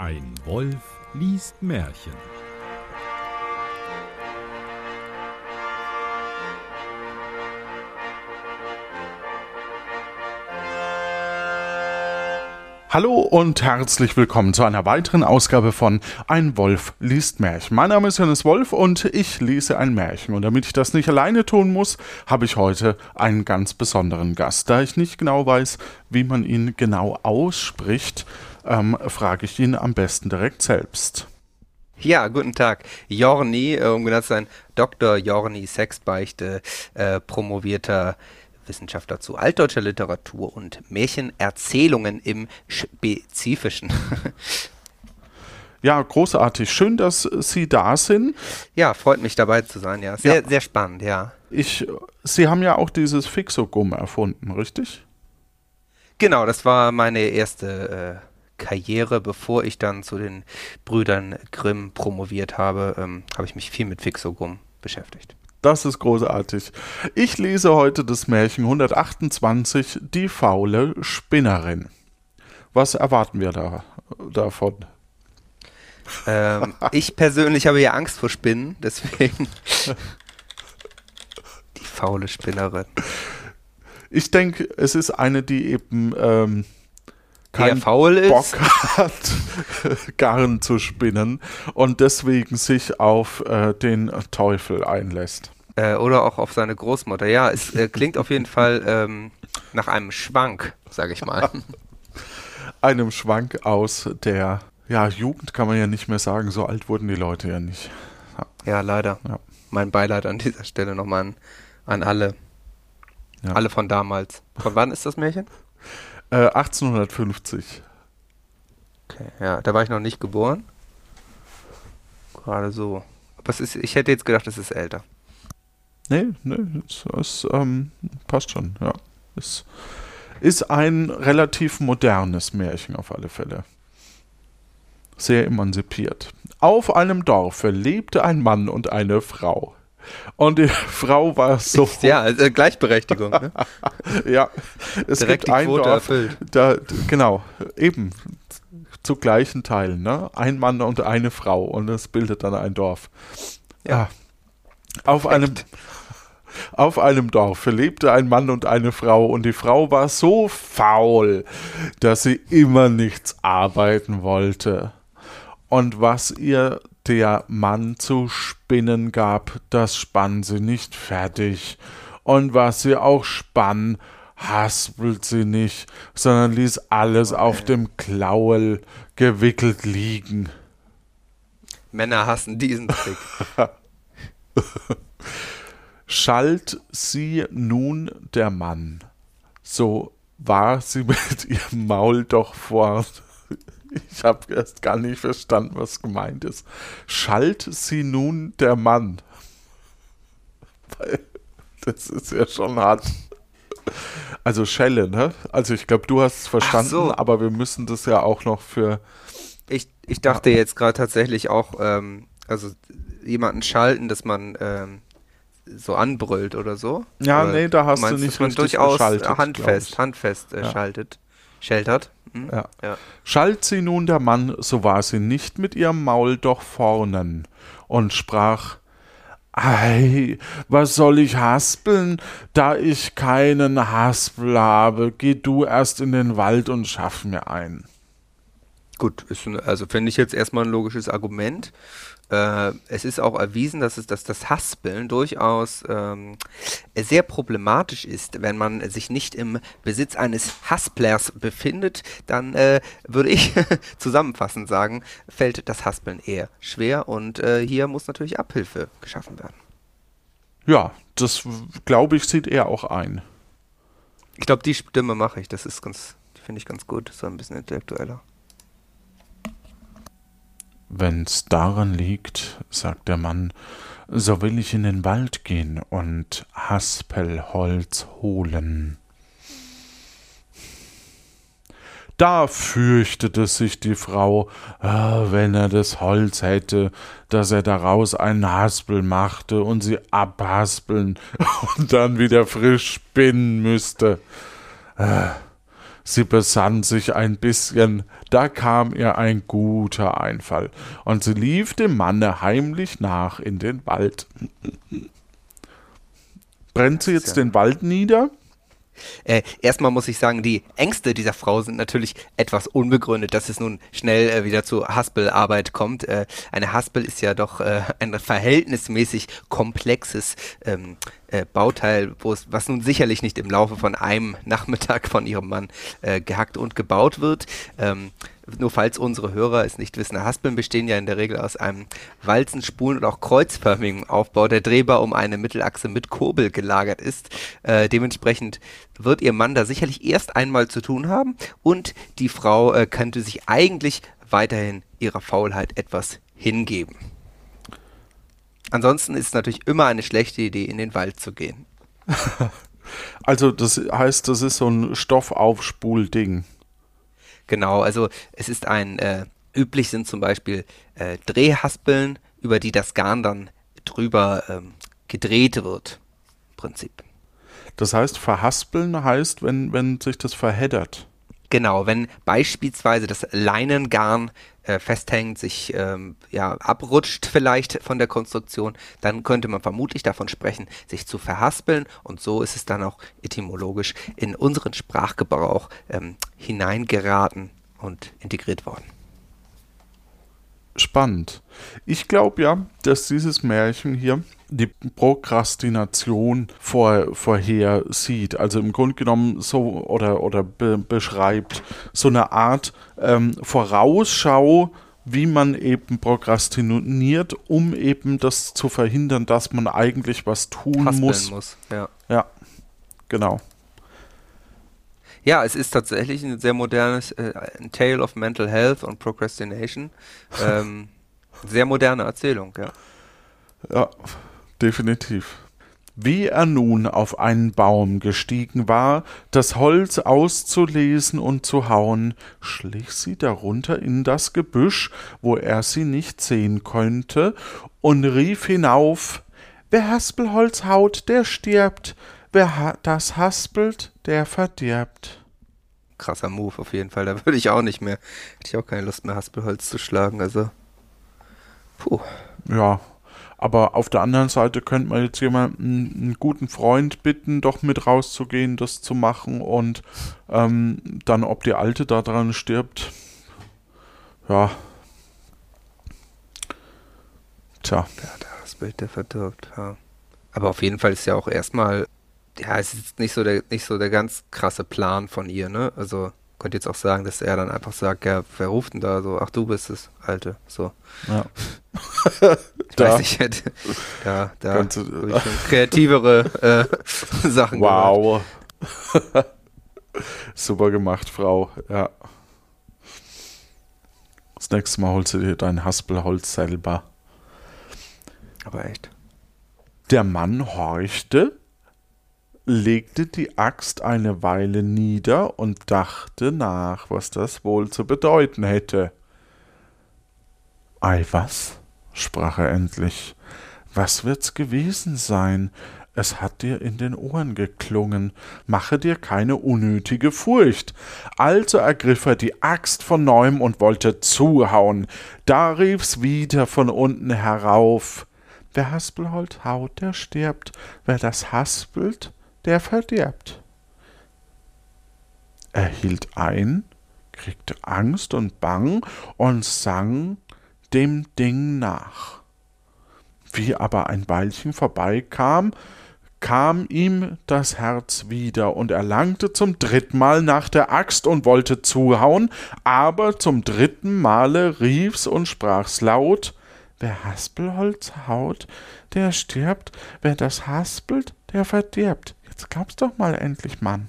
Ein Wolf liest Märchen. Hallo und herzlich willkommen zu einer weiteren Ausgabe von Ein Wolf liest Märchen. Mein Name ist Johannes Wolf und ich lese ein Märchen. Und damit ich das nicht alleine tun muss, habe ich heute einen ganz besonderen Gast. Da ich nicht genau weiß, wie man ihn genau ausspricht, ähm, frage ich ihn am besten direkt selbst. Ja, guten Tag. Jorni, äh, um genau zu sein, Dr. Jorni Sexbeichte, äh, promovierter Wissenschaftler zu altdeutscher Literatur und Märchenerzählungen im Spezifischen. Ja, großartig. Schön, dass Sie da sind. Ja, freut mich dabei zu sein. Ja, sehr, ja. sehr spannend. Ja. Ich, Sie haben ja auch dieses Fixogum erfunden, richtig? Genau, das war meine erste äh, Karriere, bevor ich dann zu den Brüdern Grimm promoviert habe, ähm, habe ich mich viel mit Fixogum beschäftigt. Das ist großartig. Ich lese heute das Märchen 128, Die faule Spinnerin. Was erwarten wir da davon? Ähm, ich persönlich habe ja Angst vor Spinnen, deswegen die faule Spinnerin. Ich denke, es ist eine, die eben ähm, keinen Bock hat, Garn zu spinnen und deswegen sich auf äh, den Teufel einlässt. Äh, oder auch auf seine Großmutter. Ja, es äh, klingt auf jeden Fall ähm, nach einem Schwank, sage ich mal. einem Schwank aus der ja, Jugend kann man ja nicht mehr sagen, so alt wurden die Leute ja nicht. Ja, ja leider. Ja. Mein Beileid an dieser Stelle nochmal an, an alle. Ja. Alle von damals. Von wann ist das Märchen? Äh, 1850. Okay, ja, da war ich noch nicht geboren. Gerade so. Aber es ist, ich hätte jetzt gedacht, es ist älter. Nee, nee, es, es ähm, passt schon, ja. Es ist ein relativ modernes Märchen auf alle Fälle. Sehr emanzipiert. Auf einem Dorfe lebte ein Mann und eine Frau. Und die Frau war so. Ja, also Gleichberechtigung. Ne? ja, es Direkt gibt ein Quote Dorf, erfüllt. Da, genau, eben zu gleichen Teilen. Ne? Ein Mann und eine Frau und es bildet dann ein Dorf. Ja. Auf einem, auf einem Dorf lebte ein Mann und eine Frau und die Frau war so faul, dass sie immer nichts arbeiten wollte. Und was ihr der Mann zu spinnen gab, das spann sie nicht fertig. Und was sie auch spann, haspelt sie nicht, sondern ließ alles okay. auf dem Klauel gewickelt liegen. Männer hassen diesen Trick. Schalt sie nun der Mann, so war sie mit ihrem Maul doch fort ich habe erst gar nicht verstanden, was gemeint ist. Schalt sie nun der Mann. Das ist ja schon hart. Also Schelle, ne? Also ich glaube, du hast es verstanden, so. aber wir müssen das ja auch noch für. Ich, ich dachte jetzt gerade tatsächlich auch, ähm, also jemanden schalten, dass man ähm, so anbrüllt oder so. Ja, oder nee, da hast du nicht dass man durchaus handfest, handfest äh, ja. schaltet. Sheltert. Hm? Ja. ja. Schalt sie nun der Mann, so war sie nicht mit ihrem Maul doch vornen und sprach, Ei, was soll ich haspeln, da ich keinen Haspel habe, geh du erst in den Wald und schaff mir ein. Gut, ist, also finde ich jetzt erstmal ein logisches Argument. Äh, es ist auch erwiesen, dass, es, dass das Haspeln durchaus ähm, sehr problematisch ist. Wenn man sich nicht im Besitz eines Hasplers befindet, dann äh, würde ich zusammenfassend sagen, fällt das Haspeln eher schwer und äh, hier muss natürlich Abhilfe geschaffen werden. Ja, das glaube ich, sieht er auch ein. Ich glaube, die Stimme mache ich. Das ist ganz, die finde ich ganz gut. So ein bisschen intellektueller. Wenn's daran liegt, sagt der Mann, so will ich in den Wald gehen und Haspelholz holen. Da fürchtete sich die Frau, ah, wenn er das Holz hätte, dass er daraus einen Haspel machte und sie abhaspeln und dann wieder frisch spinnen müsste. Sie besann sich ein bisschen, da kam ihr ein guter Einfall, und sie lief dem Manne heimlich nach in den Wald. Brennt sie jetzt den Wald nieder? Äh, erstmal muss ich sagen, die Ängste dieser Frau sind natürlich etwas unbegründet, dass es nun schnell äh, wieder zu Haspelarbeit kommt. Äh, eine Haspel ist ja doch äh, ein verhältnismäßig komplexes ähm, äh, Bauteil, was nun sicherlich nicht im Laufe von einem Nachmittag von ihrem Mann äh, gehackt und gebaut wird. Ähm, nur falls unsere Hörer es nicht wissen, Haspeln bestehen ja in der Regel aus einem Walzen-, Spulen- und auch kreuzförmigen Aufbau, der drehbar um eine Mittelachse mit Kurbel gelagert ist. Äh, dementsprechend wird ihr Mann da sicherlich erst einmal zu tun haben und die Frau äh, könnte sich eigentlich weiterhin ihrer Faulheit etwas hingeben. Ansonsten ist es natürlich immer eine schlechte Idee, in den Wald zu gehen. also das heißt, das ist so ein Stoffaufspulding. Genau, also es ist ein, äh, üblich sind zum Beispiel äh, Drehhaspeln, über die das Garn dann drüber ähm, gedreht wird. Im Prinzip. Das heißt, verhaspeln heißt, wenn, wenn sich das verheddert. Genau, wenn beispielsweise das Leinengarn äh, festhängt, sich ähm, ja, abrutscht vielleicht von der Konstruktion, dann könnte man vermutlich davon sprechen, sich zu verhaspeln und so ist es dann auch etymologisch in unseren Sprachgebrauch ähm, hineingeraten und integriert worden. Spannend. Ich glaube ja, dass dieses Märchen hier die Prokrastination vor, vorher sieht. Also im Grunde genommen so oder, oder be, beschreibt so eine Art ähm, Vorausschau, wie man eben prokrastiniert, um eben das zu verhindern, dass man eigentlich was tun Haspeln muss. muss. Ja. ja, genau. Ja, es ist tatsächlich ein sehr modernes äh, Tale of Mental Health und Procrastination. ähm, sehr moderne Erzählung, ja. Ja, definitiv. Wie er nun auf einen Baum gestiegen war, das Holz auszulesen und zu hauen, schlich sie darunter in das Gebüsch, wo er sie nicht sehen könnte, und rief hinauf Wer Haspelholz haut, der stirbt, wer ha das haspelt, der verdirbt. Krasser Move auf jeden Fall, da würde ich auch nicht mehr, hätte ich auch keine Lust mehr, Haspelholz zu schlagen, also. Puh. Ja, aber auf der anderen Seite könnte man jetzt jemanden, einen guten Freund bitten, doch mit rauszugehen, das zu machen und ähm, dann, ob die Alte da dran stirbt. Ja. Tja. Ja, das Bild, der verdirbt, ja. Aber auf jeden Fall ist ja auch erstmal, ja, es ist nicht so der, nicht so der ganz krasse Plan von ihr, ne? Also, könnte jetzt auch sagen, dass er dann einfach sagt, ja, wer ruft denn da so? Ach, du bist es, Alte. So. Ja. ich da. weiß nicht, hätte, da, da schon kreativere äh, Sachen Wow. Super gemacht, Frau. Ja. Das nächste Mal holst du dir dein Haspelholz selber. Aber echt. Der Mann horchte legte die Axt eine Weile nieder und dachte nach, was das wohl zu bedeuten hätte. Ei was? sprach er endlich. Was wird's gewesen sein? Es hat dir in den Ohren geklungen. Mache dir keine unnötige Furcht. Also ergriff er die Axt von neuem und wollte zuhauen. Da rief's wieder von unten herauf. Wer Haspelholz haut, der stirbt. Wer das haspelt, der verdirbt. Er hielt ein, kriegte Angst und Bang und sang dem Ding nach. Wie aber ein Weilchen vorbeikam, kam ihm das Herz wieder, und er langte zum dritten Mal nach der Axt und wollte zuhauen, aber zum dritten Male rief's und sprach's laut Wer Haspelholz haut, der stirbt, wer das haspelt, der verdirbt. Jetzt glaub's doch mal endlich, Mann.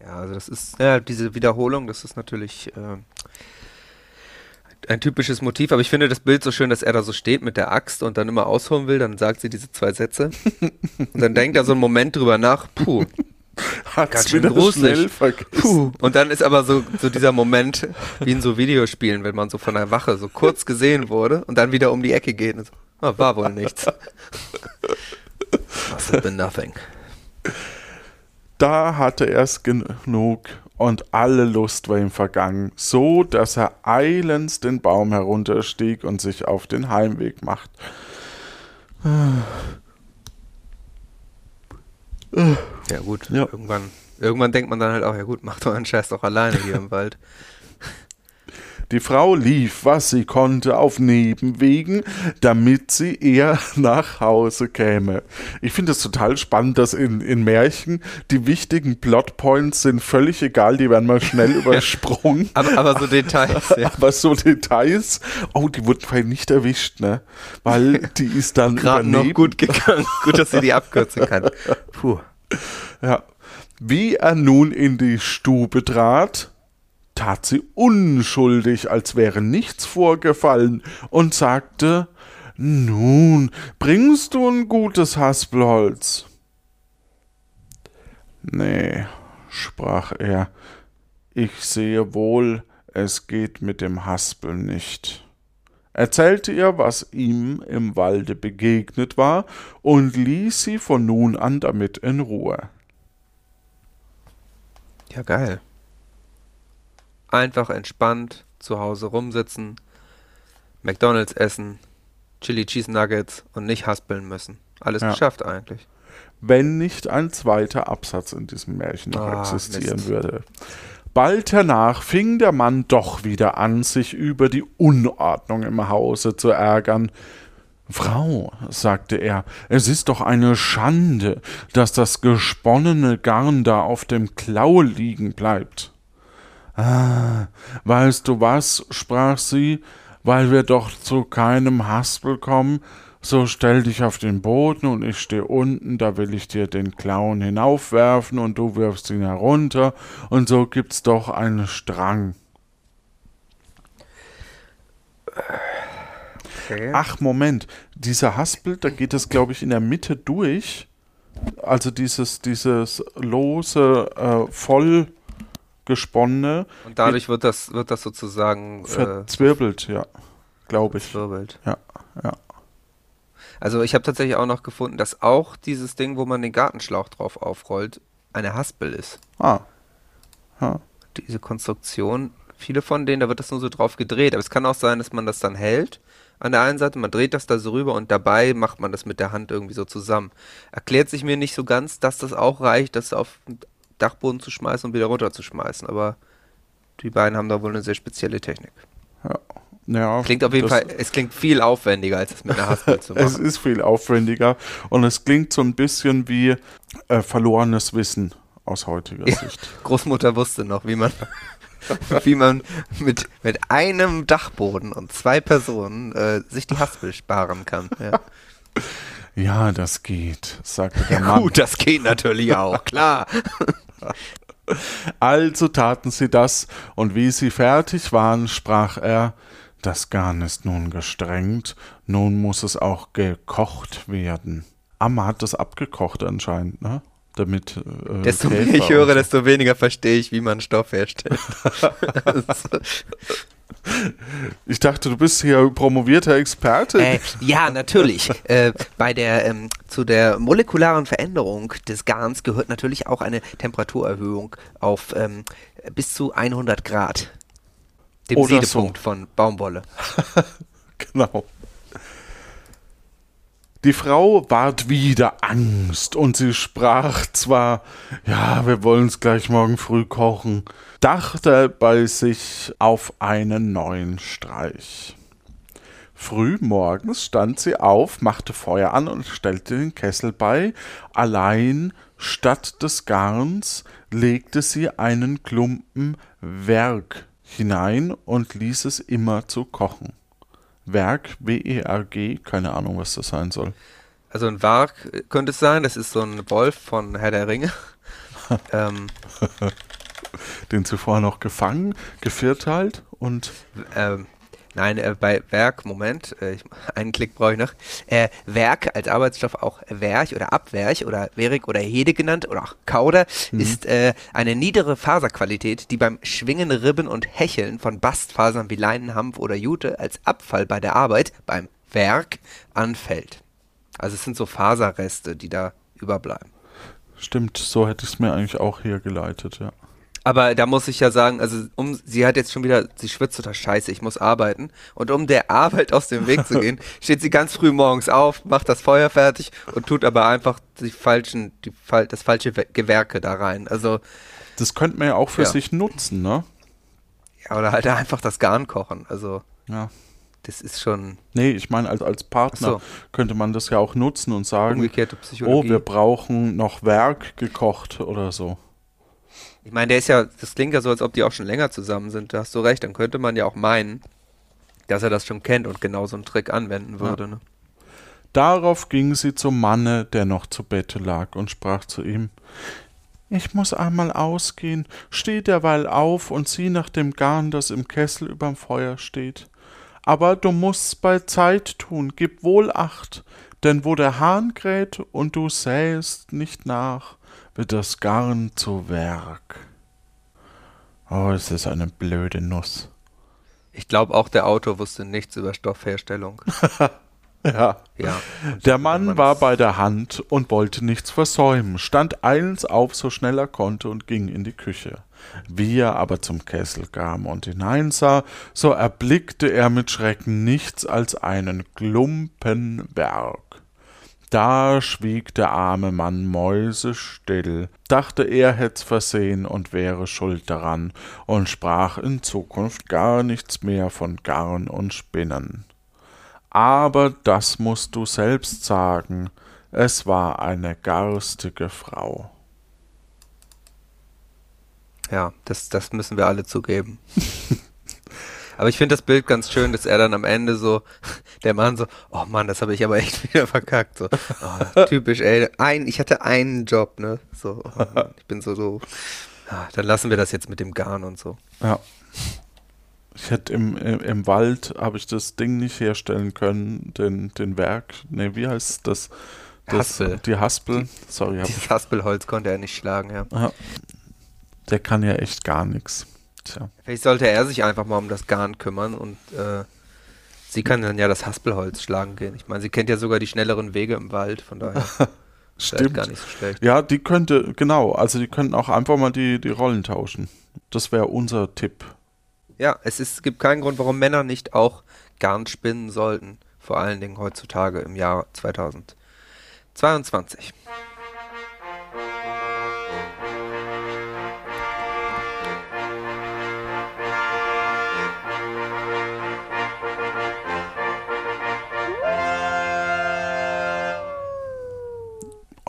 Ja, also das ist, ja, diese Wiederholung, das ist natürlich äh, ein typisches Motiv, aber ich finde das Bild so schön, dass er da so steht mit der Axt und dann immer ausholen will, dann sagt sie diese zwei Sätze und dann denkt er so einen Moment drüber nach, puh, Hat's ganz schön gruselig. Puh. Und dann ist aber so, so dieser Moment, wie in so Videospielen, wenn man so von der Wache so kurz gesehen wurde und dann wieder um die Ecke geht und so, oh, war wohl nichts. Have been nothing. Da hatte er es genug und alle Lust war ihm vergangen, so dass er eilends den Baum herunterstieg und sich auf den Heimweg macht. Ja gut, ja. irgendwann irgendwann denkt man dann halt auch, ja gut, mach doch einen Scheiß doch alleine hier im Wald. Die Frau lief, was sie konnte, auf Nebenwegen, damit sie eher nach Hause käme. Ich finde es total spannend, dass in, in Märchen die wichtigen Plotpoints sind völlig egal, die werden mal schnell übersprungen. aber, aber so Details, ja. Aber so Details, oh, die wurden vielleicht nicht erwischt, ne? Weil die ist dann Gerade noch gut gegangen. gut, dass sie die abkürzen kann. Puh. Ja. Wie er nun in die Stube trat, tat sie unschuldig, als wäre nichts vorgefallen, und sagte Nun, bringst du ein gutes Haspelholz? Nee, sprach er, ich sehe wohl, es geht mit dem Haspel nicht erzählte ihr, was ihm im Walde begegnet war, und ließ sie von nun an damit in Ruhe. Ja, geil. Einfach entspannt zu Hause rumsitzen, McDonalds essen, Chili Cheese Nuggets und nicht haspeln müssen. Alles ja. geschafft eigentlich. Wenn nicht ein zweiter Absatz in diesem Märchen noch ah, existieren Mist. würde. Bald hernach fing der Mann doch wieder an, sich über die Unordnung im Hause zu ärgern. Frau, sagte er, es ist doch eine Schande, dass das gesponnene Garn da auf dem Klau liegen bleibt. Ah, weißt du was, sprach sie, weil wir doch zu keinem Haspel kommen, so stell dich auf den Boden und ich stehe unten, da will ich dir den Clown hinaufwerfen und du wirfst ihn herunter und so gibt's doch einen Strang. Okay. Ach, Moment, dieser Haspel, da geht es, glaube ich, in der Mitte durch. Also dieses, dieses lose, äh, voll gesponnene. Und dadurch wird das, wird das sozusagen äh, verzwirbelt, äh, ja, glaube ich. Verzwirbelt. Ja, ja. Also ich habe tatsächlich auch noch gefunden, dass auch dieses Ding, wo man den Gartenschlauch drauf aufrollt, eine Haspel ist. Ah. Ja. Diese Konstruktion, viele von denen, da wird das nur so drauf gedreht. Aber es kann auch sein, dass man das dann hält an der einen Seite, man dreht das da so rüber und dabei macht man das mit der Hand irgendwie so zusammen. Erklärt sich mir nicht so ganz, dass das auch reicht, das auf Dachboden zu schmeißen und wieder runterzuschmeißen, aber die beiden haben da wohl eine sehr spezielle Technik. Ja. Ja, klingt auf jeden Fall, es klingt viel aufwendiger, als es mit einer Haspel zu machen. es ist viel aufwendiger und es klingt so ein bisschen wie äh, verlorenes Wissen aus heutiger ja, Sicht. Großmutter wusste noch, wie man wie man mit, mit einem Dachboden und zwei Personen äh, sich die Haspel sparen kann. Ja. ja das geht, sagte der Mann. Gut, das geht natürlich auch, klar. Also taten sie das, und wie sie fertig waren, sprach er, das Garn ist nun gestrengt, nun muss es auch gekocht werden. Amma hat das abgekocht anscheinend, ne? damit. Äh, desto mehr ich höre, desto weniger verstehe ich, wie man Stoff herstellt. ich dachte, du bist hier promovierter Experte. Äh, ja, natürlich. äh, bei der ähm, zu der molekularen Veränderung des Garns gehört natürlich auch eine Temperaturerhöhung auf ähm, bis zu 100 Grad. Dem Oder Siedepunkt so. von Baumwolle. genau. Die Frau ward wieder Angst, und sie sprach zwar, ja, wir wollen's gleich morgen früh kochen, dachte bei sich auf einen neuen Streich. Früh morgens stand sie auf, machte Feuer an und stellte den Kessel bei, allein statt des Garns legte sie einen Klumpen Werk hinein und ließ es immer zu kochen. Werk, W-E-R-G, keine Ahnung, was das sein soll. Also ein Werk könnte es sein, das ist so ein Wolf von Herr der Ringe. ähm. Den zuvor noch gefangen, gevierteilt und. Ähm, Nein, äh, bei Werk, Moment, äh, einen Klick brauche ich noch. Äh, Werk als Arbeitsstoff auch Werch oder Abwerch oder Werig oder Hede genannt oder auch Kauder mhm. ist äh, eine niedere Faserqualität, die beim Schwingen, Ribben und Hecheln von Bastfasern wie Leinen, Hanf oder Jute als Abfall bei der Arbeit, beim Werk, anfällt. Also es sind so Faserreste, die da überbleiben. Stimmt, so hätte ich es mir eigentlich auch hergeleitet, ja. Aber da muss ich ja sagen, also um, sie hat jetzt schon wieder, sie schwitzt total scheiße, ich muss arbeiten. Und um der Arbeit aus dem Weg zu gehen, steht sie ganz früh morgens auf, macht das Feuer fertig und tut aber einfach die falschen, die, das falsche Gewerke da rein. Also. Das könnte man ja auch für ja. sich nutzen, ne? Ja, oder halt einfach das Garn kochen. Also. Ja. Das ist schon. Nee, ich meine, als, als Partner so. könnte man das ja auch nutzen und sagen: Umgekehrte Psychologie. Oh, wir brauchen noch Werk gekocht oder so. Ich meine, der ist ja, das klingt ja so, als ob die auch schon länger zusammen sind. Da hast du recht. Dann könnte man ja auch meinen, dass er das schon kennt und genau so einen Trick anwenden würde. Ja. Ne? Darauf ging sie zum Manne, der noch zu Bette lag, und sprach zu ihm: Ich muss einmal ausgehen, steh derweil auf und sieh nach dem Garn, das im Kessel überm Feuer steht. Aber du mußt's bei Zeit tun, gib wohl Acht, denn wo der Hahn kräht und du sähest nicht nach, wird das Garn zu Werk. Oh, es ist eine blöde Nuss. Ich glaube, auch der Autor wusste nichts über Stoffherstellung. ja. ja. Der Mann war bei der Hand und wollte nichts versäumen, stand eilends auf, so schnell er konnte, und ging in die Küche. Wie er aber zum Kessel kam und hineinsah, so erblickte er mit Schrecken nichts als einen Klumpen Berg. Da schwieg der arme Mann mäusestill, dachte er hätt's versehen und wäre schuld daran, und sprach in Zukunft gar nichts mehr von Garn und Spinnen. Aber das musst du selbst sagen, es war eine garstige Frau. Ja, das, das müssen wir alle zugeben. Aber ich finde das Bild ganz schön, dass er dann am Ende so, der Mann so, oh Mann, das habe ich aber echt wieder verkackt. So, oh, typisch, ey, ein, ich hatte einen Job, ne? So, oh ich bin so so. Ja, dann lassen wir das jetzt mit dem Garn und so. Ja. Ich hätte im, im, im Wald habe ich das Ding nicht herstellen können, den, den Werk, ne, wie heißt das? das Haspel. Die Haspel, sorry. Dieses Haspelholz konnte er nicht schlagen, ja. ja. Der kann ja echt gar nichts. Tja. Vielleicht sollte er sich einfach mal um das Garn kümmern und äh, sie kann dann ja das Haspelholz schlagen gehen. Ich meine, sie kennt ja sogar die schnelleren Wege im Wald, von daher. Stimmt. Gar nicht so schlecht. Ja, die könnte, genau, also die könnten auch einfach mal die, die Rollen tauschen. Das wäre unser Tipp. Ja, es, ist, es gibt keinen Grund, warum Männer nicht auch Garn spinnen sollten. Vor allen Dingen heutzutage im Jahr 2022.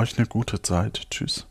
euch eine gute Zeit. Tschüss.